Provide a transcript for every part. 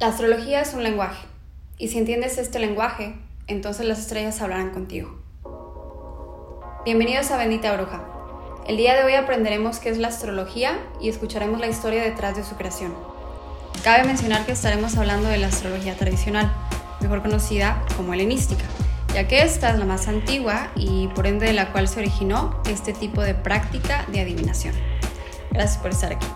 La astrología es un lenguaje, y si entiendes este lenguaje, entonces las estrellas hablarán contigo. Bienvenidos a Bendita Bruja. El día de hoy aprenderemos qué es la astrología y escucharemos la historia detrás de su creación. Cabe mencionar que estaremos hablando de la astrología tradicional, mejor conocida como helenística, ya que esta es la más antigua y por ende de la cual se originó este tipo de práctica de adivinación. Gracias por estar aquí.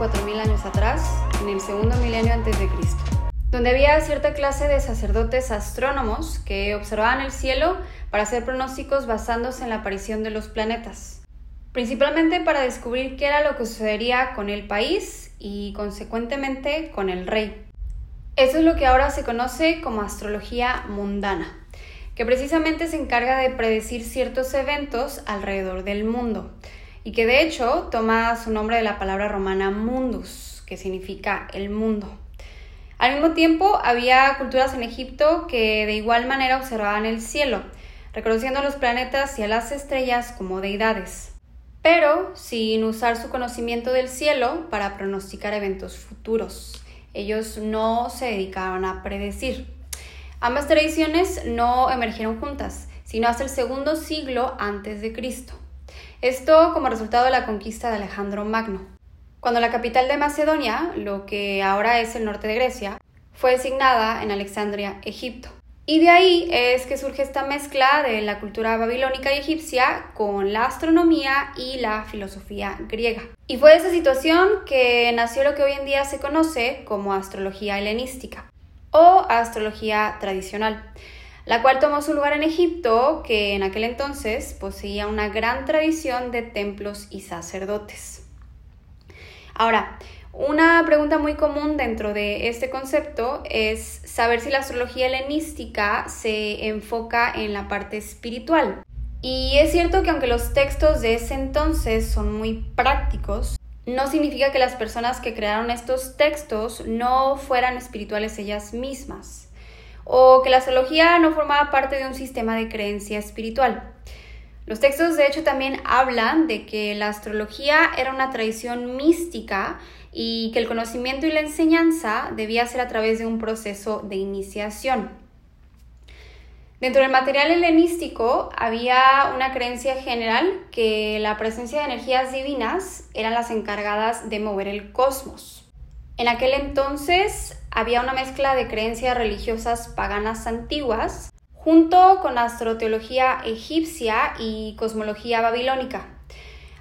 4.000 años atrás, en el segundo milenio antes de Cristo, donde había cierta clase de sacerdotes astrónomos que observaban el cielo para hacer pronósticos basándose en la aparición de los planetas, principalmente para descubrir qué era lo que sucedería con el país y consecuentemente con el rey. Eso es lo que ahora se conoce como astrología mundana, que precisamente se encarga de predecir ciertos eventos alrededor del mundo y que de hecho toma su nombre de la palabra romana mundus, que significa el mundo. Al mismo tiempo, había culturas en Egipto que de igual manera observaban el cielo, reconociendo a los planetas y a las estrellas como deidades, pero sin usar su conocimiento del cielo para pronosticar eventos futuros. Ellos no se dedicaban a predecir. Ambas tradiciones no emergieron juntas, sino hasta el segundo siglo antes de Cristo. Esto como resultado de la conquista de Alejandro Magno. Cuando la capital de Macedonia, lo que ahora es el norte de Grecia, fue designada en Alexandria, Egipto. Y de ahí es que surge esta mezcla de la cultura babilónica y egipcia con la astronomía y la filosofía griega. Y fue de esa situación que nació lo que hoy en día se conoce como astrología helenística o astrología tradicional la cual tomó su lugar en Egipto, que en aquel entonces poseía una gran tradición de templos y sacerdotes. Ahora, una pregunta muy común dentro de este concepto es saber si la astrología helenística se enfoca en la parte espiritual. Y es cierto que aunque los textos de ese entonces son muy prácticos, no significa que las personas que crearon estos textos no fueran espirituales ellas mismas o que la astrología no formaba parte de un sistema de creencia espiritual. Los textos de hecho también hablan de que la astrología era una tradición mística y que el conocimiento y la enseñanza debía ser a través de un proceso de iniciación. Dentro del material helenístico había una creencia general que la presencia de energías divinas eran las encargadas de mover el cosmos. En aquel entonces había una mezcla de creencias religiosas paganas antiguas junto con astroteología egipcia y cosmología babilónica,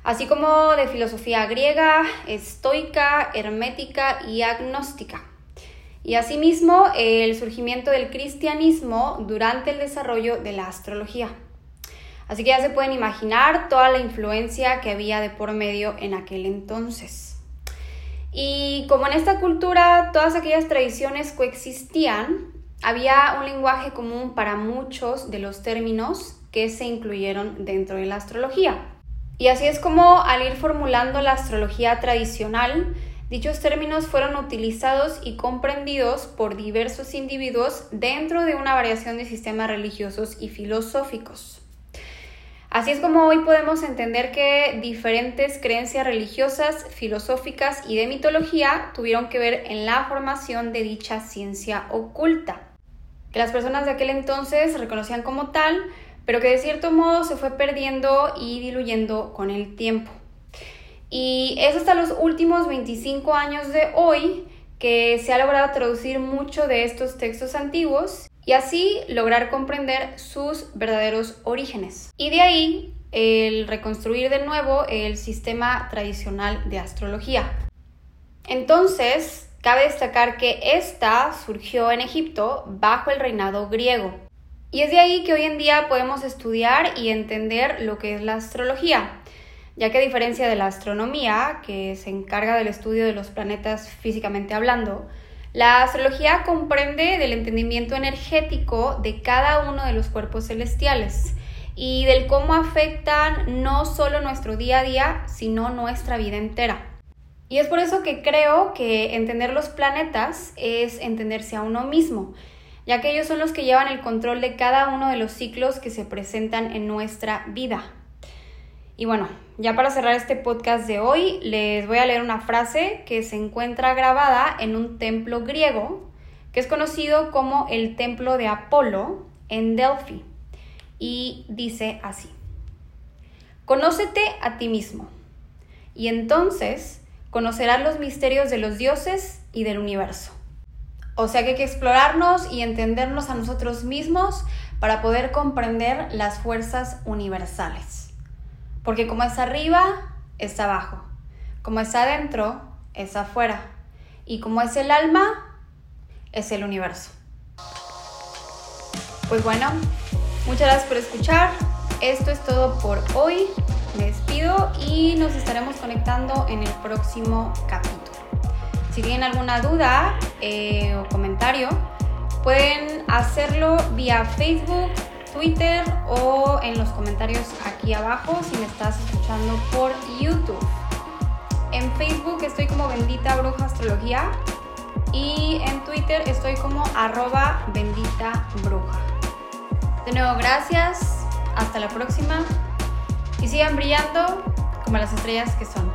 así como de filosofía griega, estoica, hermética y agnóstica. Y asimismo el surgimiento del cristianismo durante el desarrollo de la astrología. Así que ya se pueden imaginar toda la influencia que había de por medio en aquel entonces. Y como en esta cultura todas aquellas tradiciones coexistían, había un lenguaje común para muchos de los términos que se incluyeron dentro de la astrología. Y así es como al ir formulando la astrología tradicional, dichos términos fueron utilizados y comprendidos por diversos individuos dentro de una variación de sistemas religiosos y filosóficos. Así es como hoy podemos entender que diferentes creencias religiosas, filosóficas y de mitología tuvieron que ver en la formación de dicha ciencia oculta, que las personas de aquel entonces reconocían como tal, pero que de cierto modo se fue perdiendo y diluyendo con el tiempo. Y es hasta los últimos 25 años de hoy que se ha logrado traducir mucho de estos textos antiguos y así lograr comprender sus verdaderos orígenes. Y de ahí el reconstruir de nuevo el sistema tradicional de astrología. Entonces, cabe destacar que esta surgió en Egipto bajo el reinado griego. Y es de ahí que hoy en día podemos estudiar y entender lo que es la astrología, ya que a diferencia de la astronomía, que se encarga del estudio de los planetas físicamente hablando, la astrología comprende del entendimiento energético de cada uno de los cuerpos celestiales y del cómo afectan no solo nuestro día a día, sino nuestra vida entera. Y es por eso que creo que entender los planetas es entenderse a uno mismo, ya que ellos son los que llevan el control de cada uno de los ciclos que se presentan en nuestra vida. Y bueno, ya para cerrar este podcast de hoy, les voy a leer una frase que se encuentra grabada en un templo griego, que es conocido como el templo de Apolo en Delphi. Y dice así, Conócete a ti mismo, y entonces conocerás los misterios de los dioses y del universo. O sea que hay que explorarnos y entendernos a nosotros mismos para poder comprender las fuerzas universales. Porque como es arriba, es abajo. Como es adentro, es afuera. Y como es el alma, es el universo. Pues bueno, muchas gracias por escuchar. Esto es todo por hoy. Me despido y nos estaremos conectando en el próximo capítulo. Si tienen alguna duda eh, o comentario, pueden hacerlo vía Facebook, Twitter o en los comentarios aquí abajo si me estás escuchando por YouTube. En Facebook estoy como Bendita Bruja Astrología y en Twitter estoy como arroba bendita bruja. De nuevo, gracias. Hasta la próxima y sigan brillando como las estrellas que son.